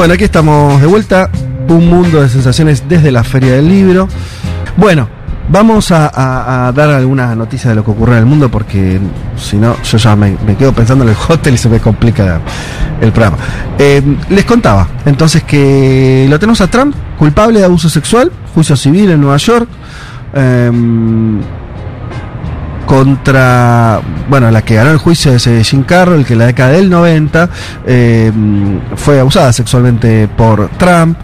Bueno, aquí estamos de vuelta. Un mundo de sensaciones desde la Feria del Libro. Bueno, vamos a, dar algunas noticias de lo que ocurre en el mundo porque si no, yo ya me, me quedo pensando en el hotel y se me complica el programa. Eh, les contaba entonces que lo tenemos a Trump, culpable de abuso sexual, juicio civil en Nueva York. Em, contra, bueno, la que ganó el juicio eh, Jim Carroll, que en la década del 90 eh, fue abusada sexualmente por Trump.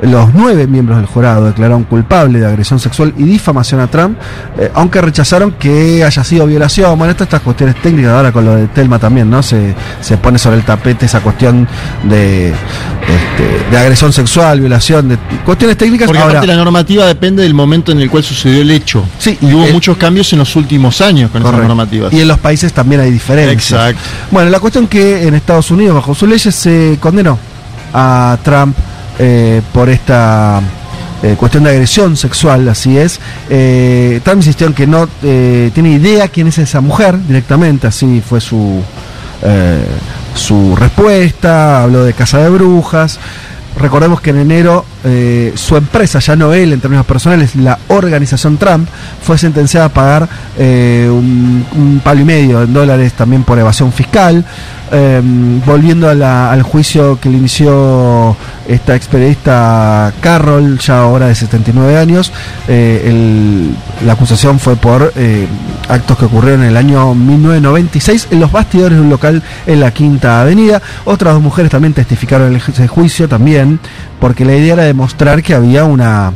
Los nueve miembros del jurado declararon culpable de agresión sexual y difamación a Trump, eh, aunque rechazaron que haya sido violación. Bueno, estas, estas cuestiones técnicas, ahora con lo de Telma también, ¿no? Se, se pone sobre el tapete esa cuestión de, este, de agresión sexual, violación, de cuestiones técnicas. Porque Ahora, aparte la normativa depende del momento en el cual sucedió el hecho. Sí, y hubo eh, muchos cambios en los últimos años con esas Correcto. normativas. Y en los países también hay diferencias. Exacto. Bueno, la cuestión que en Estados Unidos, bajo sus leyes, se condenó a Trump eh, por esta eh, cuestión de agresión sexual, así es. Eh, Trump insistió en que no eh, tiene idea quién es esa mujer directamente, así fue su, eh, su respuesta, habló de casa de brujas. Recordemos que en enero eh, su empresa, ya no él en términos personales, la organización Trump, fue sentenciada a pagar eh, un, un palo y medio en dólares también por evasión fiscal. Eh, volviendo al juicio que le inició esta expedista Carroll, ya ahora de 79 años, eh, el- la acusación fue por eh, actos que ocurrieron en el año 1996 en los bastidores de un local en la Quinta Avenida. Otras dos mujeres también testificaron en ese juicio también, porque la idea era demostrar que había una,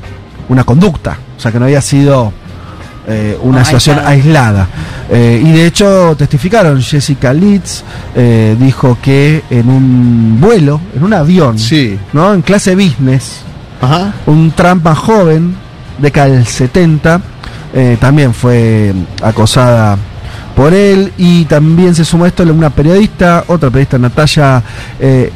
una conducta, o sea, que no había sido eh, una No, situación aislada. Eh, y de hecho testificaron, Jessica Litz eh, dijo que en un vuelo, en un avión, Sí. ¿no? en clase business, Ajá. un Trump más joven, década del 70, eh, también fue acosada por él y también se sumó a esto una periodista, otra periodista Natalia eh,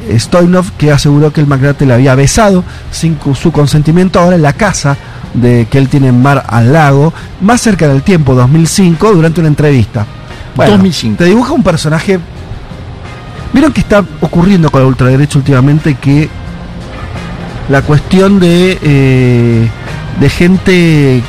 que aseguró que el magnate la había besado sin su consentimiento ahora en la casa de que él tiene en Mar al Lago, más cerca del tiempo, 2005, durante una entrevista. 2005. Te dibuja un personaje... ¿Vieron que está ocurriendo con la ultraderecha últimamente que la cuestión de, eh, de gente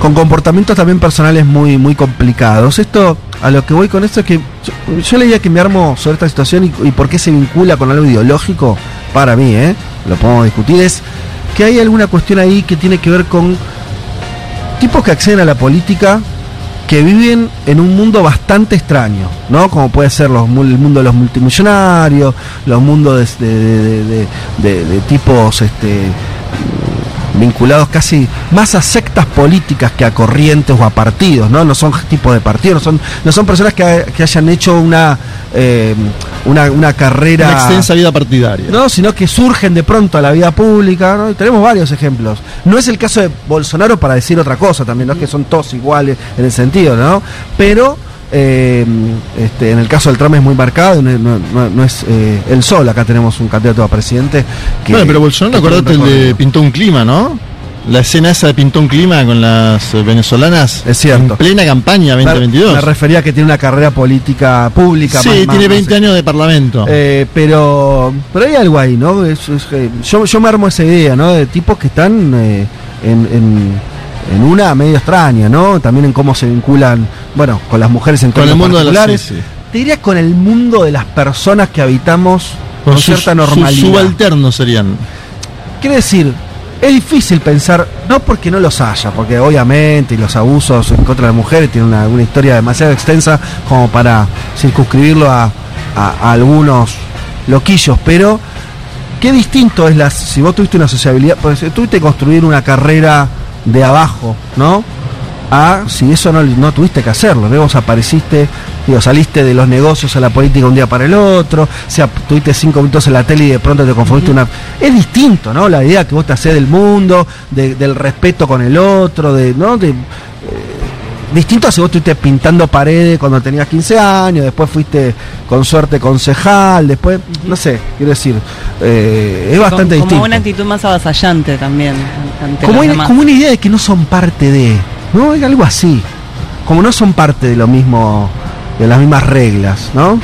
con comportamientos también personales muy, muy complicados. Esto, a lo que voy con esto es que yo, yo leía que me armo sobre esta situación y, por qué se vincula con algo ideológico, para mí, ¿eh? lo podemos discutir, es que hay alguna cuestión ahí que tiene que ver con tipos que acceden a la política que viven en un mundo bastante extraño, ¿no? Como puede ser los, el mundo de los multimillonarios, los mundos de- de- de tipos este, vinculados casi más a sectas políticas que a corrientes o a partidos, ¿no? No son tipos de partidos, no son, no son personas que, ha- que hayan hecho una, eh, una, una carrera... Una extensa vida partidaria. No, sino que surgen de pronto a la vida pública, ¿no? Y tenemos varios ejemplos. No es el caso de Bolsonaro para decir otra cosa también, no es que son todos iguales en el sentido, ¿no? Pero eh, este, en el caso del Trump es muy marcado, no, no- no- no es eh, el sol, acá tenemos un candidato a presidente que... bueno, pero Bolsonaro, acordate el de. Pintó un clima, ¿no? La escena esa de Pintó un clima con las eh, venezolanas. Es cierto. En plena campaña Me- 2022. Me refería a que tiene una carrera política pública. sí, más- tiene más- 20 más- años de parlamento. Eh, pero pero hay algo ahí, ¿no? Es- es que yo, yo me armo esa idea, ¿no? De tipos que están eh, en, en, en una medio extraña, ¿no? También en cómo se vinculan, bueno, con las mujeres en con el mundo de las particulares. sí, sí. Te diría con el mundo de las personas que habitamos con, Con sus- cierta normalidad. subalternos serían. Quiere decir, es difícil pensar, no porque no los haya, porque obviamente los abusos en contra de las mujeres tienen una, una historia demasiado extensa como para circunscribirlo a, a- a algunos loquillos, pero qué distinto es las, si vos tuviste una sociabilidad, pues tuviste que construir una carrera de abajo, ¿no? A si eso no, no tuviste que hacerlo, ¿no? vos apareciste, digo, saliste de los negocios a la política un día para el otro, o sea, tuviste cinco minutos en la tele y de pronto te confundiste una... Es distinto, ¿no? La idea que vos te hacés del mundo, de- del respeto con el otro, de, ¿no? De, eh, distinto a si vos estuviste pintando paredes cuando tenías 15 años, después fuiste con suerte concejal, después, no sé, quiero decir, eh, es bastante como, distinto. como una actitud más avasallante también ante como, una idea de que no son parte de, ¿no? Es algo así. Como no son parte de lo mismo, de las mismas reglas, ¿no?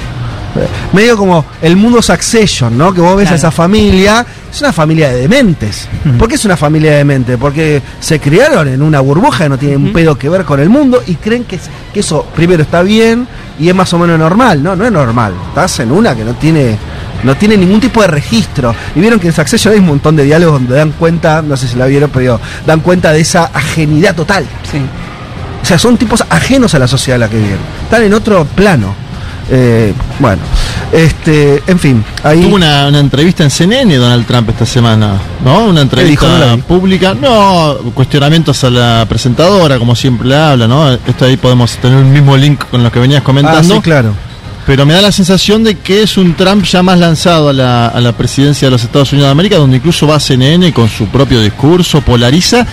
Medio como el mundo Succession, ¿no? Que vos ves a esa familia, es una familia de dementes. ¿Por qué es una familia de dementes? Porque se criaron en una burbuja que no tiene un pedo que ver con el mundo y creen que, es- que eso primero está bien y es más o menos normal. No, no es normal. Estás en una que no tiene no tiene ningún tipo de registro. Y vieron que en Succession hay un montón de diálogos donde dan cuenta, no sé si la vieron, pero dan cuenta de esa ajenidad total. Sí. O sea, son tipos ajenos a la sociedad en la que viven. Están en otro plano. Eh, bueno, este, en fin, ahí. Tuvo una, una entrevista en CNN Donald Trump esta semana, ¿no? Una entrevista dijo? Pública. No, cuestionamientos a la presentadora, como siempre le habla, ¿no? Esto ahí podemos tener un mismo link con lo que venías ah, comentando. sí, claro. Pero me da la sensación de que es un Trump ya más lanzado a la, a la presidencia de los Estados Unidos de América, donde incluso va a CNN con su propio discurso, polariza,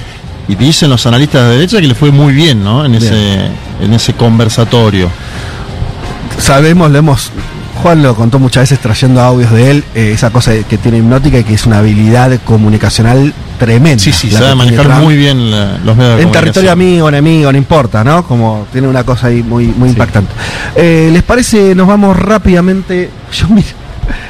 y dicen los analistas de derecha que le fue muy bien, ¿no? En ese, en ese conversatorio. Sabemos, lo hemos. Juan lo contó muchas veces trayendo audios de él, eh, esa cosa que tiene hipnótica y que es una habilidad comunicacional tremenda. Sí, sí, la sabe manejar Trump. muy bien la- los medios de En territorio amigo, enemigo, no importa, ¿no? Como tiene una cosa ahí muy, muy impactante. Eh, ¿Les parece? Nos vamos rápidamente. Yo miro.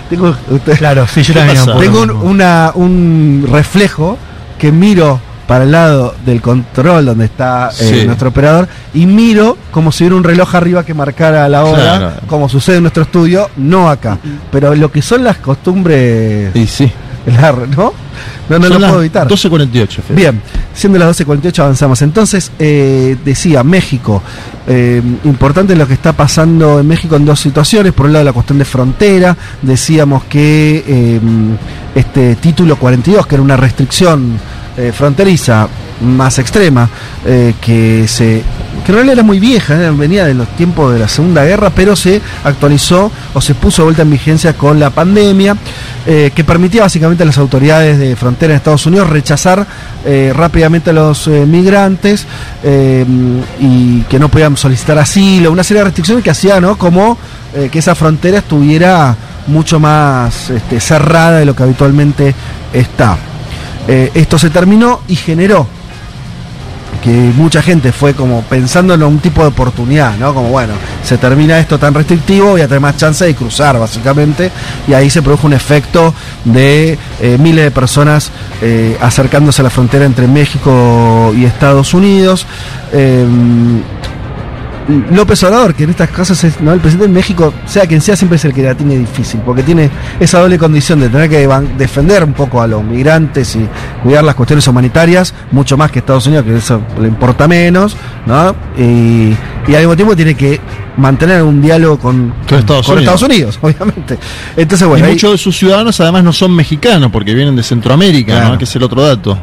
Tengo, ustedes- Claro, sí, yo ¿Qué también. tengo un, una, un reflejo que miro para el lado del control donde está eh, Sí. nuestro operador y miro como si hubiera un reloj arriba que marcara la hora, Claro. como sucede en nuestro estudio, no acá. Pero lo que son las costumbres, Y sí. la- ¿no? No, no Son lo las puedo evitar. 12.48, Fede. Bien, siendo las 12.48 avanzamos. Entonces, eh, decía, México, eh, importante lo que está pasando en México en dos situaciones. Por un lado, la cuestión de frontera. Decíamos que eh, este título 42, que era una restricción eh, fronteriza más extrema, eh, que se que en realidad era muy vieja, eh, venía de los tiempos de la Segunda Guerra, pero se actualizó o se puso de vuelta en vigencia con la pandemia, que permitía básicamente a las autoridades de frontera en Estados Unidos rechazar rápidamente a los migrantes y que no podían solicitar asilo, una serie de restricciones que hacía ¿no? como que esa frontera estuviera mucho más este, cerrada de lo que habitualmente está. Eh, esto se terminó y generó que mucha gente fue como pensando en un tipo de oportunidad, ¿no? Como bueno, se termina esto tan restrictivo, voy a tener más chance de cruzar, básicamente, y ahí se produjo un efecto de eh, miles de personas eh, acercándose a la frontera entre México y Estados Unidos. López Obrador, que en estas cosas es, ¿no? el presidente de México, sea quien sea, siempre es el que la tiene difícil, porque tiene esa doble condición de tener que defender un poco a los migrantes y cuidar las cuestiones humanitarias, mucho más que Estados Unidos, que eso le importa menos, ¿no? Y, y al mismo tiempo tiene que mantener un diálogo con, Con Estados con Unidos. Estados Unidos, obviamente. Entonces, bueno, y ahí muchos de sus ciudadanos además no son mexicanos porque vienen de Centroamérica, Claro. ¿no? que es el otro dato.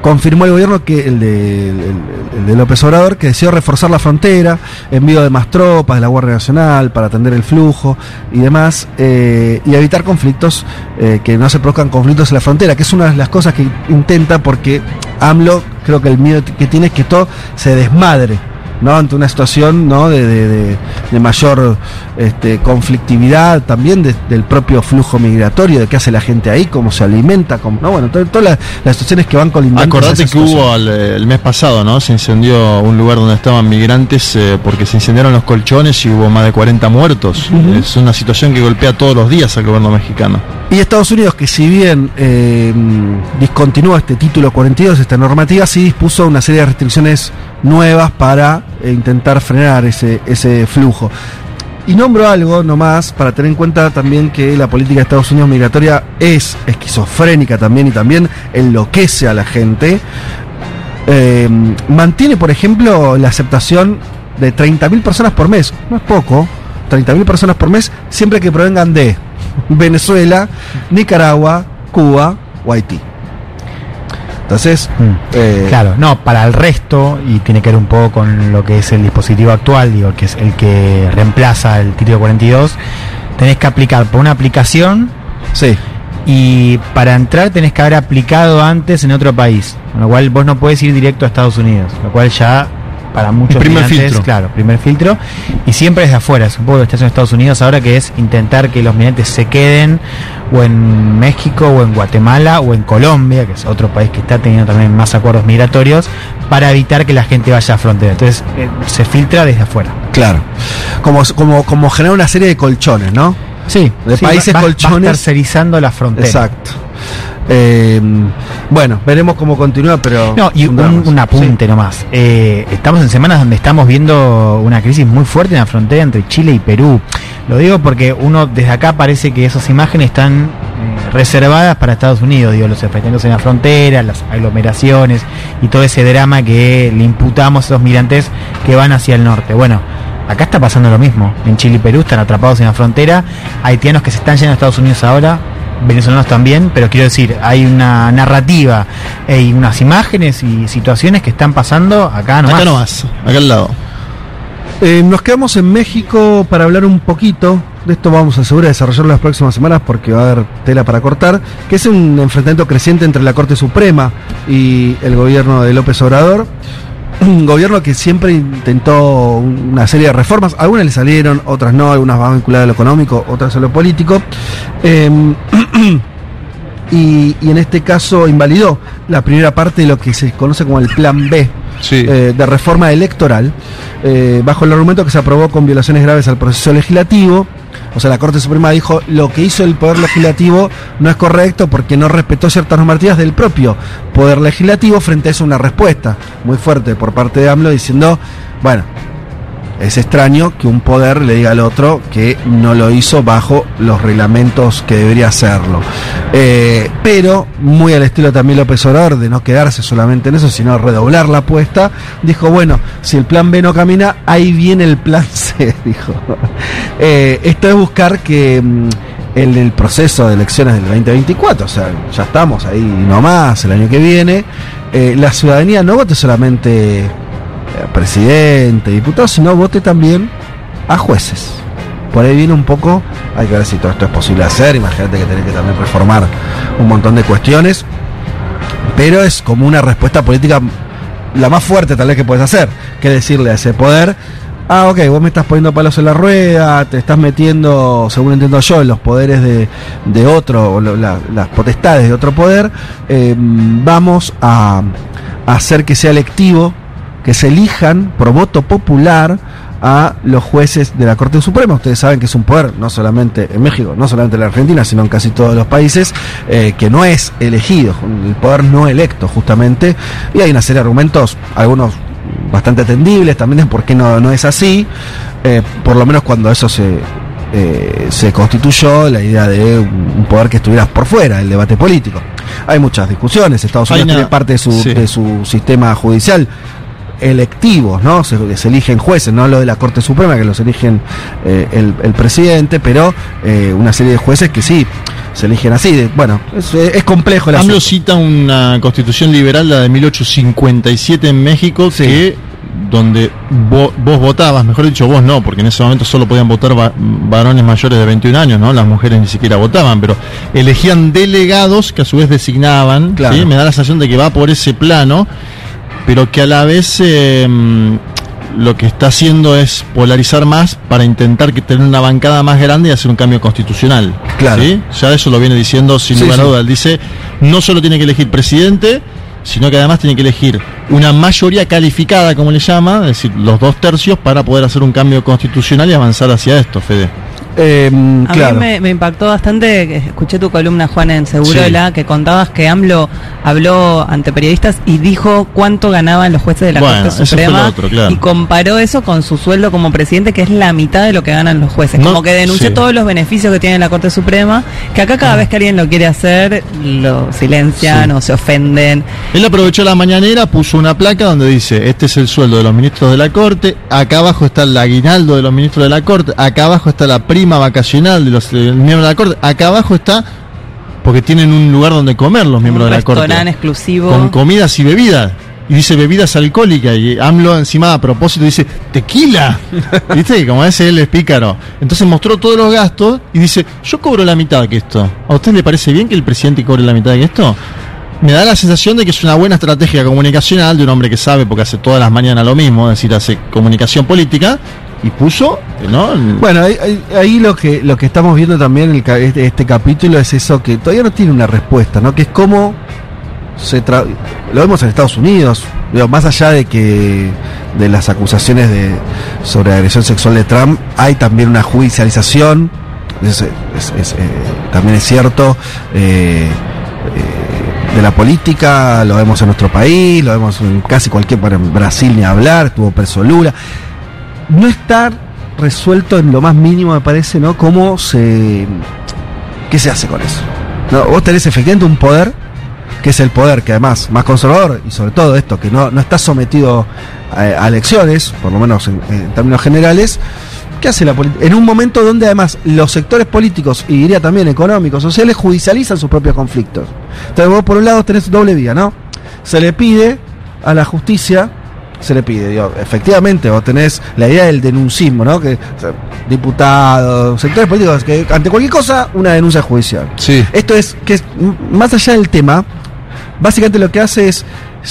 Confirmó el gobierno que el de, López Obrador que deseó reforzar la frontera, envío de más tropas de la Guardia Nacional para atender el flujo y demás, eh, y evitar conflictos, eh, que no se produzcan conflictos en la frontera, que es una de las cosas que intenta porque AMLO creo que el miedo que tiene es que todo se desmadre. ¿No? ante una situación ¿no? de, de- de- mayor este, conflictividad también de- del propio flujo migratorio, de qué hace la gente ahí, cómo se alimenta, cómo, ¿no? bueno, to- todas las, las situaciones que van colindantes. a Acordate que hubo al- el mes pasado, ¿no? Se incendió un lugar donde estaban migrantes eh, porque se incendiaron los colchones y hubo más de 40 muertos. Es una situación que golpea todos los días al gobierno mexicano. Y Estados Unidos, que si bien eh, discontinúa este título 42, esta normativa, sí dispuso una serie de restricciones nuevas para eh, intentar frenar ese, ese flujo. Y nombro algo nomás para tener en cuenta también que la política de Estados Unidos migratoria es esquizofrénica también y también enloquece a la gente. Eh, mantiene, por ejemplo, la aceptación de 30.000 personas por mes. No es poco. 30.000 personas por mes siempre que provengan de Venezuela, Nicaragua, Cuba o Haití. Entonces, Mm. eh, Claro, no, para el resto, y tiene que ver un poco con lo que es el dispositivo actual, digo, que es el que reemplaza el título 42, tenés que aplicar por una aplicación sí, y para entrar tenés que haber aplicado antes en otro país, con lo cual vos no puedes ir directo a Estados Unidos, lo cual ya para muchos El primer filtro. claro, primer filtro, y siempre desde afuera, es un poco lo que está haciendo Estados Unidos ahora que es intentar que los migrantes se queden o en México o en Guatemala o en Colombia, que es otro país que está teniendo también más acuerdos migratorios, para evitar que la gente vaya a frontera. Entonces eh, se filtra desde afuera. claro. Como, como, como generar una serie de colchones, ¿no? Sí, de sí, países va- va- colchones. Va tercerizando la frontera. Exacto. Eh, bueno, veremos cómo continúa, pero. No, y un apunte nomás. Eh, estamos en semanas donde estamos viendo una crisis muy fuerte en la frontera entre Chile y Perú. Lo digo porque uno desde acá parece que esas imágenes están eh, reservadas para Estados Unidos, digo, los enfrentamientos en la frontera, las aglomeraciones y todo ese drama que le imputamos a esos migrantes que van hacia el norte. Bueno, acá está pasando lo mismo. En Chile y Perú están atrapados en la frontera, haitianos que se están yendo a Estados Unidos ahora, venezolanos también, pero quiero decir, hay una narrativa eh, y unas imágenes y situaciones que están pasando acá nomás. Acá nomás, acá al lado. Eh, nos quedamos en México para hablar un poquito. De esto vamos a asegurar desarrollarlo las próximas semanas porque va a haber tela para cortar. Que es un enfrentamiento creciente entre la Corte Suprema y el gobierno de López Obrador. Un gobierno que siempre intentó una serie de reformas. Algunas le salieron, otras no. Algunas van vinculadas a lo económico, otras a lo político. Y, y en este caso invalidó la primera parte de lo que se conoce como el Plan B Eh, de reforma electoral, eh, bajo el argumento que se aprobó con violaciones graves al proceso legislativo. O sea, la Corte Suprema dijo lo que hizo el Poder Legislativo no es correcto porque no respetó ciertas normativas del propio Poder Legislativo. Frente a eso, una respuesta muy fuerte por parte de AMLO diciendo, bueno, es extraño que un poder le diga al otro que no lo hizo bajo los reglamentos que debería hacerlo. Eh, pero, muy al estilo también López Obrador, de no quedarse solamente en eso, sino redoblar la apuesta, dijo, bueno, si el plan B no camina, ahí viene el plan C, dijo. Eh, esto es buscar que mm, en el proceso de elecciones del 2024, o sea, ya estamos ahí nomás, el año que viene, eh, la ciudadanía no vote solamente presidente, diputado, sino vote también a jueces. Por ahí viene un poco, hay que ver si todo esto es posible hacer, imagínate que tenés que también reformar un montón de cuestiones, pero es como una respuesta política la más fuerte tal vez que puedes hacer, que decirle a ese poder, ah, ok, vos me estás poniendo palos en la rueda, te estás metiendo, según entiendo yo, en los poderes de, de otro, o las potestades de otro poder, eh, vamos a hacer que sea electivo, que se elijan por voto popular a los jueces de la Corte Suprema. Ustedes saben que es un poder, no solamente en México, no solamente en la Argentina, sino en casi todos los países, eh, que no es elegido, el poder no electo justamente. Y hay una serie de argumentos, algunos bastante atendibles también de por qué no, no es así, eh, por lo menos cuando eso se, eh, se constituyó, la idea de un poder que estuviera por fuera del debate político. Hay muchas discusiones, Estados Unidos tiene parte de su, sí. de su sistema judicial electivos, ¿no? Se, se eligen jueces, no lo de la Corte Suprema, que los eligen eh, el, el presidente, pero eh, una serie de jueces que sí, se eligen así. de- bueno, es, es complejo el AMLO cita una constitución liberal, la de 1857 en México, Sí. que donde vo- vos votabas, mejor dicho vos no, porque en ese momento solo podían votar va- varones mayores de 21 años, ¿no? Las mujeres ni siquiera votaban, pero elegían delegados que a su vez designaban, Claro. ¿sí? Me da la sensación de que va por ese plano, pero que a la vez eh, mm, lo que está haciendo es polarizar más para intentar que tener una bancada más grande y hacer un cambio constitucional. Claro. ¿sí? Ya eso lo viene diciendo sin Sí, lugar a dudas. Él dice, no solo tiene que elegir presidente, sino que además tiene que elegir una mayoría calificada, como le llama, es decir, los dos tercios, para poder hacer un cambio constitucional y avanzar hacia esto, Fede. Eh, A claro. mí me, me impactó bastante, escuché tu columna, Juan, en Segurola, que contabas que AMLO habló ante periodistas y dijo cuánto ganaban los jueces de la Bueno, Corte Suprema lo otro, claro. y comparó eso con su sueldo como presidente, que es la mitad de lo que ganan los jueces. No, como que denunció sí. todos los beneficios que tiene la Corte Suprema, que acá cada vez que alguien lo quiere hacer, lo silencian Sí. o se ofenden. Él aprovechó la mañanera, puso una placa donde dice, este es el sueldo de los ministros de la Corte, acá abajo está el aguinaldo de los ministros de la Corte, acá abajo está la prima vacacional de los miembros de la Corte, acá abajo está, porque tienen un lugar donde comer los miembros un de la Corte. restaurante exclusivo. Con comidas y bebidas. Y dice bebidas alcohólicas. Y AMLO encima a propósito dice, tequila. ¿Viste? Como ese él es pícaro. Entonces mostró todos los gastos y dice, yo cobro la mitad que esto. ¿A usted le parece bien que el presidente cobre la mitad que esto? Me da la sensación de que es una buena estrategia comunicacional de un hombre que sabe, porque hace todas las mañanas lo mismo, es decir, hace comunicación política, y puso, ¿no? Bueno, ahí, ahí- lo que lo que estamos viendo también en el este, este capítulo es eso que todavía no tiene una respuesta, ¿no? Que es cómo se tra- lo vemos en Estados Unidos, más allá de que de las acusaciones de sobre agresión sexual de Trump, hay también una judicialización es- eh, también es cierto. eh, eh, de la política, lo vemos en nuestro país, lo vemos en casi cualquier, bueno, en Brasil ni hablar, estuvo preso Lula. No está resuelto en lo más mínimo, me parece, ¿no? ¿Cómo se. ¿Qué se hace con eso? ¿No? Vos tenés efectivamente un poder, que es el poder que además más conservador, y sobre todo esto, que no, no está sometido a, elecciones, por lo menos en, en términos generales. ¿Qué hace la política? En un momento donde además los sectores políticos, y diría también económicos, sociales, judicializan sus propios conflictos. Entonces vos por un lado tenés doble vía, ¿no? Se le pide a la justicia, se le pide, digo, efectivamente, vos tenés la idea del denuncismo, ¿no? Que o sea, diputados, sectores políticos, que ante cualquier cosa, una denuncia judicial. Sí. Esto es que más allá del tema, básicamente lo que hace es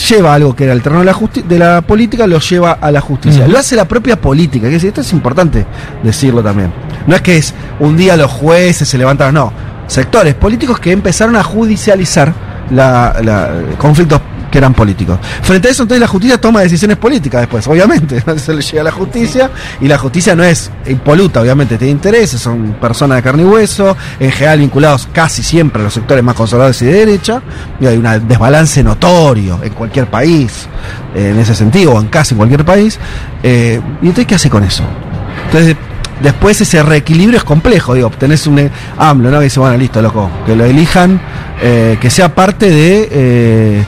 lleva algo que era el terreno de la, de la política, lo lleva a la justicia. Lo hace la propia política, que es- esto es importante decirlo también. No es que es un día los jueces se levantaron, no. Sectores políticos que empezaron a judicializar la, la- conflictos que eran políticos. Frente a eso, entonces la justicia toma decisiones políticas después, obviamente. Se le llega a la justicia y la justicia no es impoluta, obviamente tiene intereses, son personas de carne y hueso, en general vinculados casi siempre a los sectores más conservadores y de derecha. Y hay un desbalance notorio en cualquier país, eh, en ese sentido, o en casi cualquier país. Eh, ¿Y entonces qué hace con eso? Entonces, después ese reequilibrio es complejo, digo, tenés un eh, AMLO, ¿no? Que dice, bueno, listo, loco, que lo elijan, que sea parte de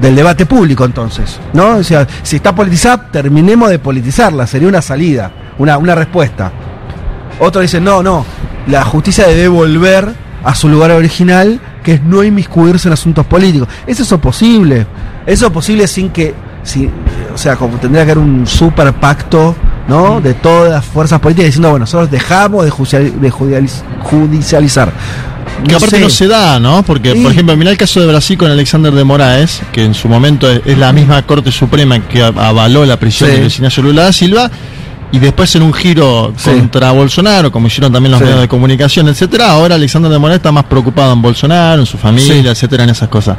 del debate público entonces, ¿no? O sea, si está politizada, terminemos de politizarla, sería una salida, una, una respuesta. Otro dice, no, no, la justicia debe volver a su lugar original, que es no inmiscuirse en asuntos políticos. ¿Es eso posible? ¿Eso es posible sin que, si, o sea, como tendría que haber un super pacto, ¿no? De todas las fuerzas políticas diciendo, bueno, nosotros dejamos de, judicial- de judicializ- judicializar. Que aparte sé. no se da, ¿no? Porque, Sí. por ejemplo, mirá el caso de Brasil con Alexander de Moraes, que en su momento es, es la misma Corte Suprema que avaló la prisión Sí. de Ignacio Lula da Silva, y después en un giro Sí. contra Bolsonaro, como hicieron también los medios de comunicación, etcétera, ahora Alexander de Moraes está más preocupado en Bolsonaro, en su familia, etcétera, en esas cosas.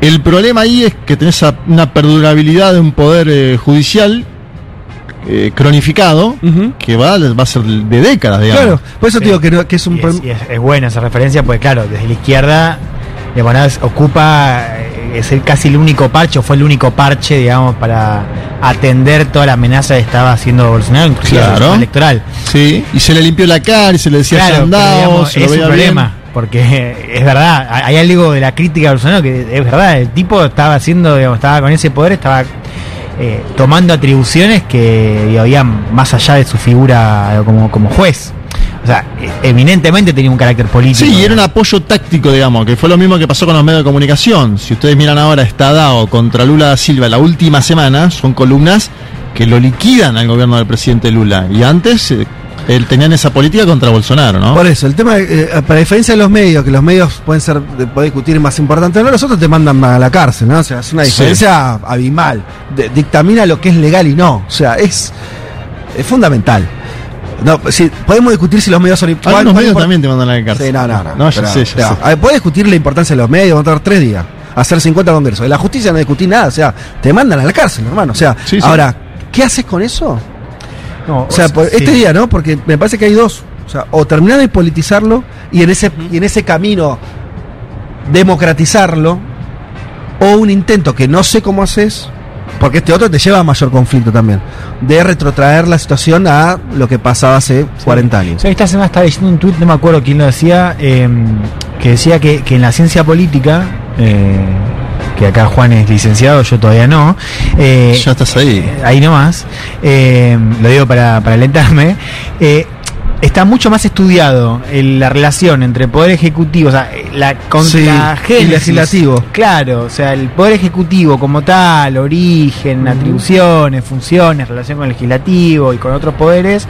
El problema ahí es que tenés una perdurabilidad de un poder eh, judicial eh, cronificado que va, va a ser de décadas, digamos. Claro, por eso Sí. te digo que, no- que es un Y es, problema. y es- es buena esa referencia, porque claro, desde la izquierda, de Morales ocupa, eh, es el, casi el único parche, o fue el único parche, digamos, para atender toda la amenaza que estaba haciendo Bolsonaro, inclusive el Claro. sistema electoral. Sí, y se le limpió la cara y se le decía Claro, "Ya pero, andao", digamos, se lo es un problema, bien. porque es verdad, hay algo de la crítica a Bolsonaro que es verdad, el tipo estaba haciendo, digamos, estaba con ese poder, estaba eh, tomando atribuciones que habían más allá de su figura eh, como, como juez. O sea, eh, eminentemente tenía un carácter político. Sí, y era un apoyo táctico, digamos, que fue lo mismo que pasó con los medios de comunicación. Si ustedes miran ahora, está dado contra Lula da Silva la última semana, son columnas que lo liquidan al gobierno del presidente Lula. Y antes, eh, él tenían esa política contra Bolsonaro, ¿no? Por eso, el tema, eh, para diferencia de los medios, que los medios pueden ser, de- poder discutir más importante, no, los otros te mandan a la cárcel, ¿no? O sea, es una Sí. diferencia abismal. De- dictamina lo que es legal y no. O sea, es, es fundamental. No, si, podemos discutir si los medios son cuál- cuál medios también te mandan a la cárcel. Sí, no, no, no. No, ya Pero, sé, no, Podés discutir la importancia de los medios, vamos a tardar tres días, hacer 50 congresos. De la justicia no discutís nada, o sea, te mandan a la cárcel, hermano. O sea, Sí, sí. ahora, ¿qué haces con eso? No, O sea, por- sí. este día, ¿no? Porque me parece que hay dos. O sea, o terminar de politizarlo y en ese, y en ese camino democratizarlo, o un intento que no sé cómo haces, porque este otro te lleva a mayor conflicto también, de retrotraer la situación a lo que pasaba hace 40 años. O sea, esta semana estaba leyendo un tuit, no me acuerdo quién lo decía, eh, que decía que, que en la ciencia política, eh, que acá Juan es licenciado, yo todavía no, eh, Ya estás ahí. eh, ahí nomás, eh, lo digo para, para alentarme, eh, está mucho más estudiado el- la relación entre poder ejecutivo, o sea, la, con, Sí, y legislativo. Claro, o sea, el poder ejecutivo como tal, origen, atribuciones, funciones, relación con el legislativo y con otros poderes.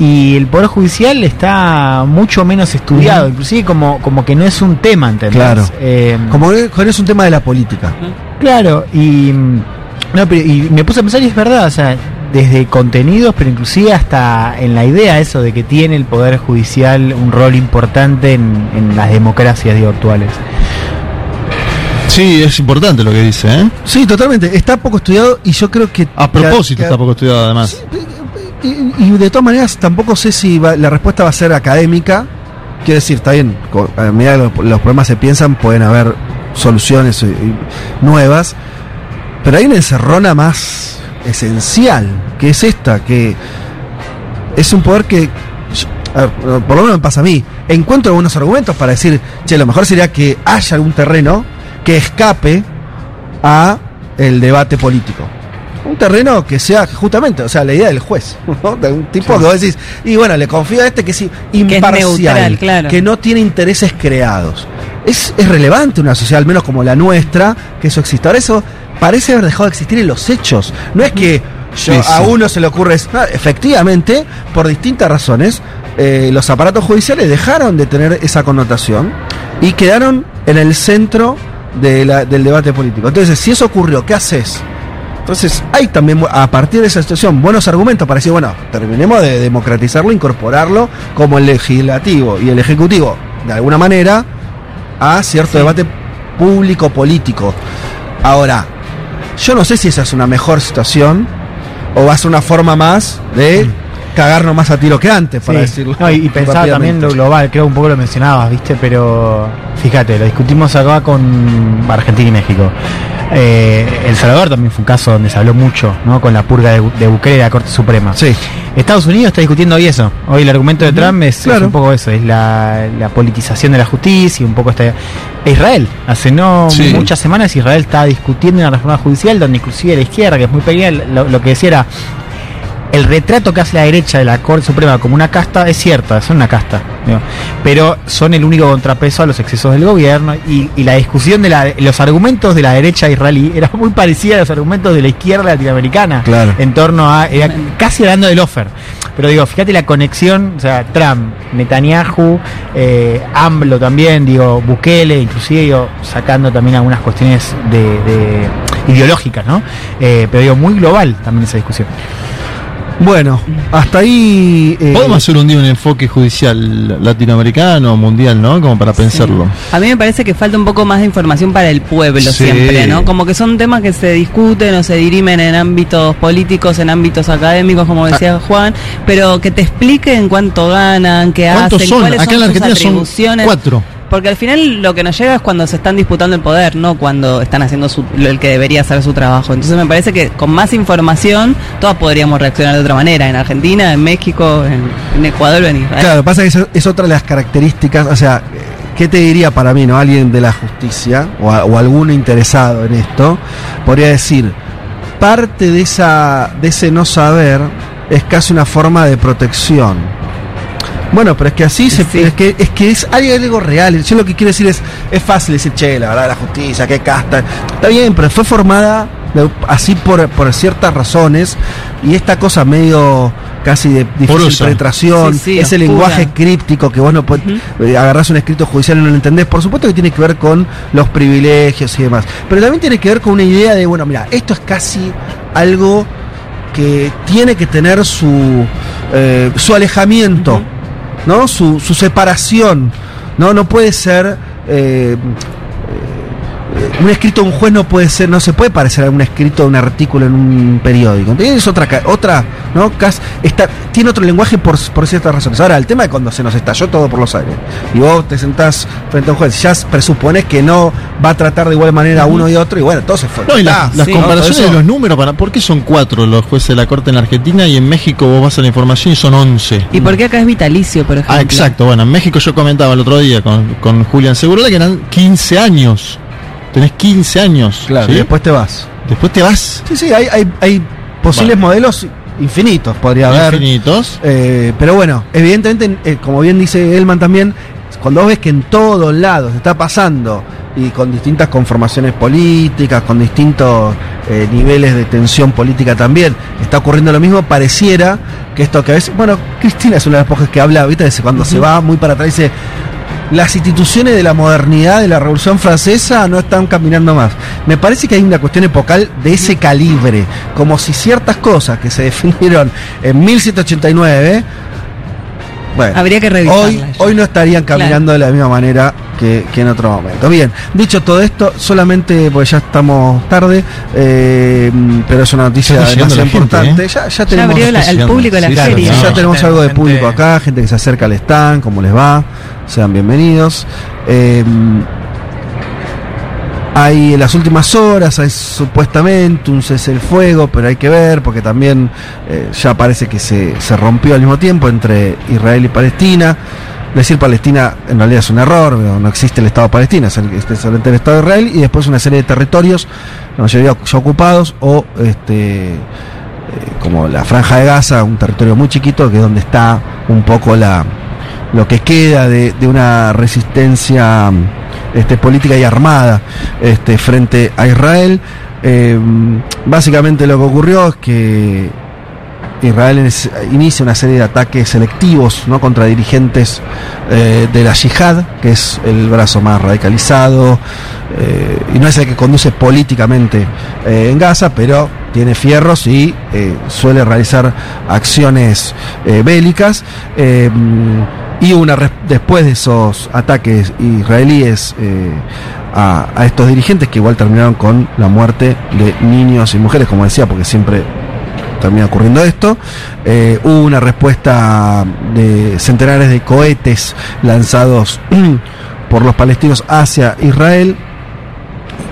Y el poder judicial está mucho menos estudiado, inclusive como, como que no es un tema, ¿entendés? Claro. Eh, Como que es un tema de la política. Claro, y, mm, no, pero, y me puse a pensar y es verdad, o sea, desde contenidos, pero inclusive hasta en la idea eso de que tiene el Poder Judicial un rol importante en, en las democracias digo, actuales. Sí, es importante lo que dice, ¿eh? Sí, totalmente. Está poco estudiado y yo creo que... A propósito, que- está poco estudiado además. Y, y de todas maneras tampoco sé si va- la respuesta va a ser académica. Quiero decir, está bien, a medida que los, problemas se piensan, pueden haber soluciones nuevas. Pero hay una encerrona más esencial, que es esta, que es un poder que, a por lo menos me pasa a mí, encuentro algunos argumentos para decir, che, lo mejor sería que haya algún terreno que escape a el debate político. Un terreno que sea justamente, o sea, la idea del juez, ¿no? De un tipo que vos decís, y bueno, le confío a este que es imparcial, neutral, claro. que no tiene intereses creados. Es, es relevante una sociedad, al menos como la nuestra, que eso exista. Ahora eso parece haber dejado de existir en los hechos. No es que yo- Sí, a uno se le ocurre, no, efectivamente, por distintas razones, eh, los aparatos judiciales dejaron de tener esa connotación y quedaron en el centro de la- del debate político. Entonces, si eso ocurrió, ¿qué haces? Entonces, hay también, a partir de esa situación, buenos argumentos para decir, bueno, terminemos de democratizarlo, incorporarlo como el legislativo y el ejecutivo, de alguna manera, a cierto debate público político. Ahora, yo no sé si esa es una mejor situación o va a ser una forma más de cagarnos más a tiro que antes, para Sí. decirlo. No, y, y pensaba también lo global, creo un poco lo mencionabas, ¿viste? Pero fíjate, lo discutimos acá con Argentina y México. Eh, el Salvador también fue un caso donde se habló mucho, ¿no? Con la purga de, de Bukele de la Corte Suprema. Sí. Estados Unidos está discutiendo hoy eso. Hoy el argumento de Trump es, un poco eso, es la, la politización de la justicia y un poco esta... Israel, hace no Sí. muchas semanas Israel estaba discutiendo una reforma judicial donde inclusive la izquierda, que es muy pequeña, lo, lo que decía era el retrato que hace la derecha de la Corte Suprema como una casta es cierta, son una casta, digo, pero son el único contrapeso a los excesos del gobierno y, y la discusión de la, los argumentos de la derecha israelí era muy parecida a los argumentos de la izquierda latinoamericana Claro. en torno a, era casi hablando del offer. Pero digo, fíjate la conexión, o sea, Trump, Netanyahu, eh, AMLO también, digo, Bukele, inclusive digo, sacando también algunas cuestiones de, de ideológicas, ¿no? Eh, pero digo, muy global también esa discusión. Bueno, hasta ahí. eh, Podemos hacer un día un enfoque judicial latinoamericano, mundial, ¿no? Como para pensarlo. A mí me parece que falta un poco más de información para el pueblo Sí. siempre, ¿no? Como que son temas que se discuten o se dirimen en ámbitos políticos, en ámbitos académicos, como decía Juan, pero que te expliquen cuánto ganan, qué ¿Cuántos hacen, son? cuáles Acá son en la sus Argentina son atribuciones. cuatro. Porque al final lo que nos llega es cuando se están disputando el poder, no cuando están haciendo su- el que debería hacer su trabajo. Entonces me parece que con más información todos podríamos reaccionar de otra manera. En Argentina, en México, en, en Ecuador, en Israel. Claro, pasa que eso es otra de las características, o sea, ¿qué te diría para mí, no? Alguien de la justicia o, a- o alguno interesado en esto podría decir, parte de esa de ese no saber es casi una forma de protección. Bueno, pero es que así se, Sí. es que es que es hay algo real. Yo lo que quiero decir es es fácil decir, "Che, la verdad la justicia, qué casta." Está bien, pero fue formada así por, por ciertas razones y esta cosa medio casi de difícil penetración, Sí, sí, ese oscura. lenguaje críptico que vos no podés, eh, agarrás un escrito judicial y no lo entendés, por supuesto que tiene que ver con los privilegios y demás, pero también tiene que ver con una idea de, bueno, mira, esto es casi algo que tiene que tener su, eh, su alejamiento, ¿no? Su, su separación, ¿no? No puede ser... eh, un escrito de un juez no puede ser, no se puede parecer a un escrito de un artículo en un periódico. Es otra, ca- otra, ¿no? Cas- está, tiene otro lenguaje por, por ciertas razones. Ahora, el tema de cuando se nos estalló todo por los aires y vos te sentás frente a un juez, ya presupones que no va a tratar de igual manera a uno y otro, y bueno, todo se fue. No, y la- las sí, comparaciones de los números, para, ¿por qué son cuatro los jueces de la Corte en la Argentina y en México vos vas a la información y son once? ¿Y por qué acá es vitalicio, por ejemplo? Ah, exacto. Bueno, en México yo comentaba el otro día con, con Julián Segurola que eran 15 años. Tenés 15 años. Claro, ¿sí? y después te vas. Después te vas. Sí, sí, hay, hay, hay posibles modelos infinitos, podría haber. Infinitos. Eh, pero bueno, evidentemente, eh, como bien dice Elman también, cuando vos ves que en todos lados está pasando y con distintas conformaciones políticas, con distintos eh, niveles de tensión política también, está ocurriendo lo mismo, pareciera que esto que a veces, bueno, Cristina es una de las pocas que habla, ¿viste? Dice, cuando se va muy para atrás, dice, las instituciones de la modernidad, de la Revolución Francesa, no están caminando más. Me parece que hay una cuestión epocal de ese calibre, como si ciertas cosas que se definieron en 1789, bueno, Habría que revisarlas hoy, hoy no estarían caminando de la misma manera que, que en otro momento. Bien, dicho todo esto, solamente, pues ya estamos tarde, eh, pero es una noticia demasiado la gente, importante. ¿eh? Ya, ya Ya tenemos, la- llegando. público de la Sí, sí, feria. ya no. tenemos algo de Gente- público acá, gente que se acerca al stand, cómo les va, sean bienvenidos. Eh, hay en las últimas horas, hay supuestamente un cese el fuego, pero hay que ver, porque también eh, ya parece que se, se rompió al mismo tiempo entre Israel y Palestina. Decir Palestina en realidad es un error, no existe el Estado de Palestina, es el- es solamente el Estado de Israel y después una serie de territorios, la mayoría ocupados o este, eh, como la Franja de Gaza, un territorio muy chiquito que es donde está un poco la lo que queda de, de una resistencia este, política y armada este, frente a Israel. Eh, básicamente lo que ocurrió es que Israel inicia una serie de ataques selectivos ¿no? contra dirigentes eh, de la yihad, que es el brazo más radicalizado, eh, y no es el que conduce políticamente eh, en Gaza, pero tiene fierros y suele realizar acciones bélicas. y una después de esos ataques israelíes a, a estos dirigentes, que igual terminaron con la muerte de niños y mujeres, como decía, porque siempre termina ocurriendo esto. Eh, hubo una respuesta de centenares de cohetes lanzados por los palestinos hacia Israel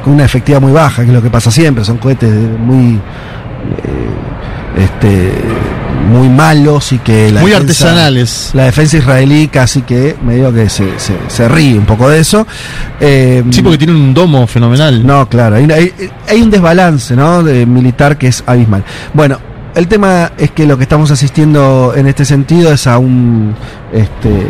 con una efectividad muy baja, que es lo que pasa siempre, son cohetes muy eh, este muy malos y que la Muy defensa- artesanales. la defensa israelí casi que medio que se, se, se ríe un poco de eso. Eh, Sí, porque tienen un domo fenomenal. no, claro, hay, hay- hay un desbalance ¿no? de militar que es abismal. Bueno, el tema es que lo que estamos asistiendo en este sentido es a un este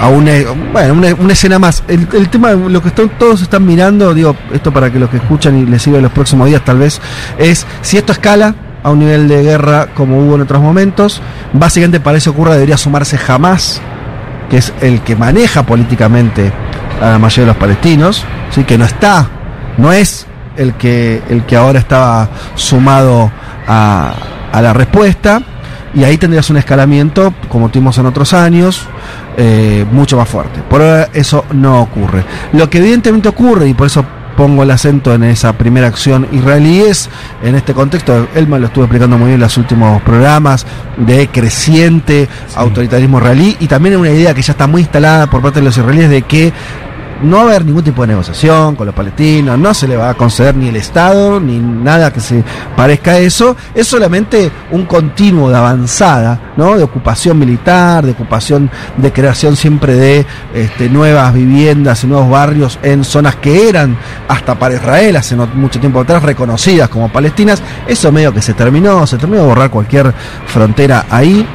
a una, bueno, una, una escena más. El, el tema, lo que están, todos están mirando, digo, esto para que los que escuchan y les sirva los próximos días tal vez, es si esto escala a un nivel de guerra como hubo en otros momentos, básicamente para eso ocurra debería sumarse jamás que es el que maneja políticamente a la mayoría de los palestinos, ¿sí? que no está, no es el que, el que ahora estaba sumado a, a la respuesta, y ahí tendrías un escalamiento, como tuvimos en otros años, eh, mucho más fuerte. Por ahora eso no ocurre. Lo que evidentemente ocurre, y por eso pongo el acento en esa primera acción israelí es, en este contexto, Elma lo estuvo explicando muy bien en los últimos programas, de creciente autoritarismo israelí y también una idea que ya está muy instalada por parte de los israelíes de que no va a haber ningún tipo de negociación con los palestinos, no se le va a conceder ni el Estado, ni nada que se parezca a eso, es solamente un continuo de avanzada, ¿no? De ocupación militar, de ocupación, de creación siempre de este, nuevas viviendas y nuevos barrios en zonas que eran hasta para Israel hace no mucho tiempo atrás reconocidas como palestinas, eso medio que se terminó, se terminó de borrar cualquier frontera ahí.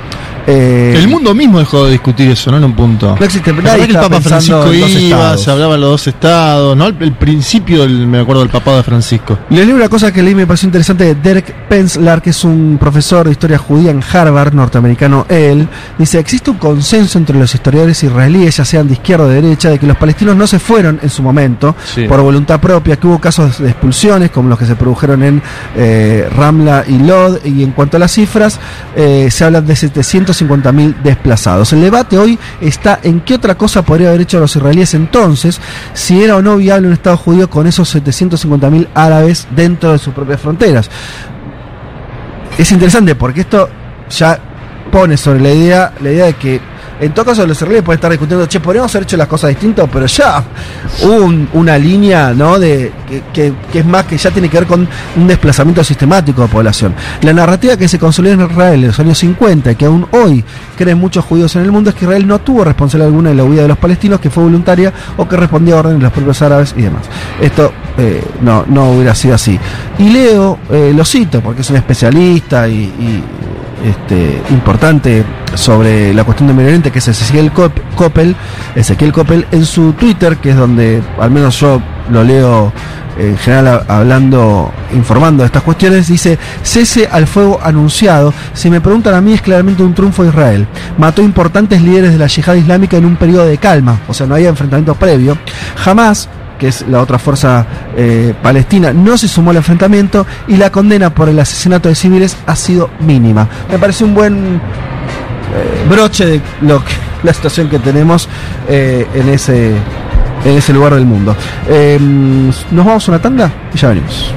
Eh, El mundo mismo dejó de discutir eso, ¿no? En un punto. No existe, ¿Te nadie que el Papa Francisco iba, estados. se hablaba de los dos estados, ¿no? El, el principio, del- me acuerdo del papado de Francisco. Les leo una cosa que leí y me pareció interesante de Derek Penzlar, que es un profesor de historia judía en Harvard, norteamericano él. Dice, existe un consenso entre los historiadores israelíes, ya sean de izquierda o de derecha, de que los palestinos no se fueron en su momento Sí. por voluntad propia, que hubo casos de expulsiones como los que se produjeron en eh, Ramla y Lod, y en cuanto a las cifras, eh, se habla de 750.000 desplazados. El debate hoy está en qué otra cosa podría haber hecho los israelíes entonces, si era o no viable un Estado judío con esos 750.000 árabes dentro de sus propias fronteras. Es interesante porque esto ya pone sobre la idea, la idea de que en todo caso los israelíes pueden estar discutiendo, che, podríamos haber hecho las cosas distintas, pero ya una línea, ¿no? De, que, es más que ya tiene que ver con un desplazamiento sistemático de población. La narrativa que se consolidó en Israel en los años 50 y que aún hoy creen muchos judíos en el mundo es que Israel no tuvo responsabilidad alguna en la huida de los palestinos, que fue voluntaria o que respondía a órdenes de los propios árabes y demás. Esto eh, no, no hubiera sido así. Y Leo eh, lo cito porque es un especialista y, este, importante sobre la cuestión de Medio Oriente, que es Ezequiel Cop- Coppel, Ezequiel Coppel, en su Twitter, que es donde al menos yo lo leo en general hablando, informando de estas cuestiones, dice, cese al fuego anunciado, si me preguntan a mí es claramente un triunfo de Israel. Mató importantes líderes de la yihad islámica en un periodo de calma, o sea, no había enfrentamiento previo. Jamás que es la otra fuerza eh, palestina, no se sumó al enfrentamiento y la condena por el asesinato de civiles ha sido mínima. Me parece un buen eh, broche de lo que, la situación que tenemos eh, en ese en ese lugar del mundo. Eh, nos vamos a una tanda y ya venimos.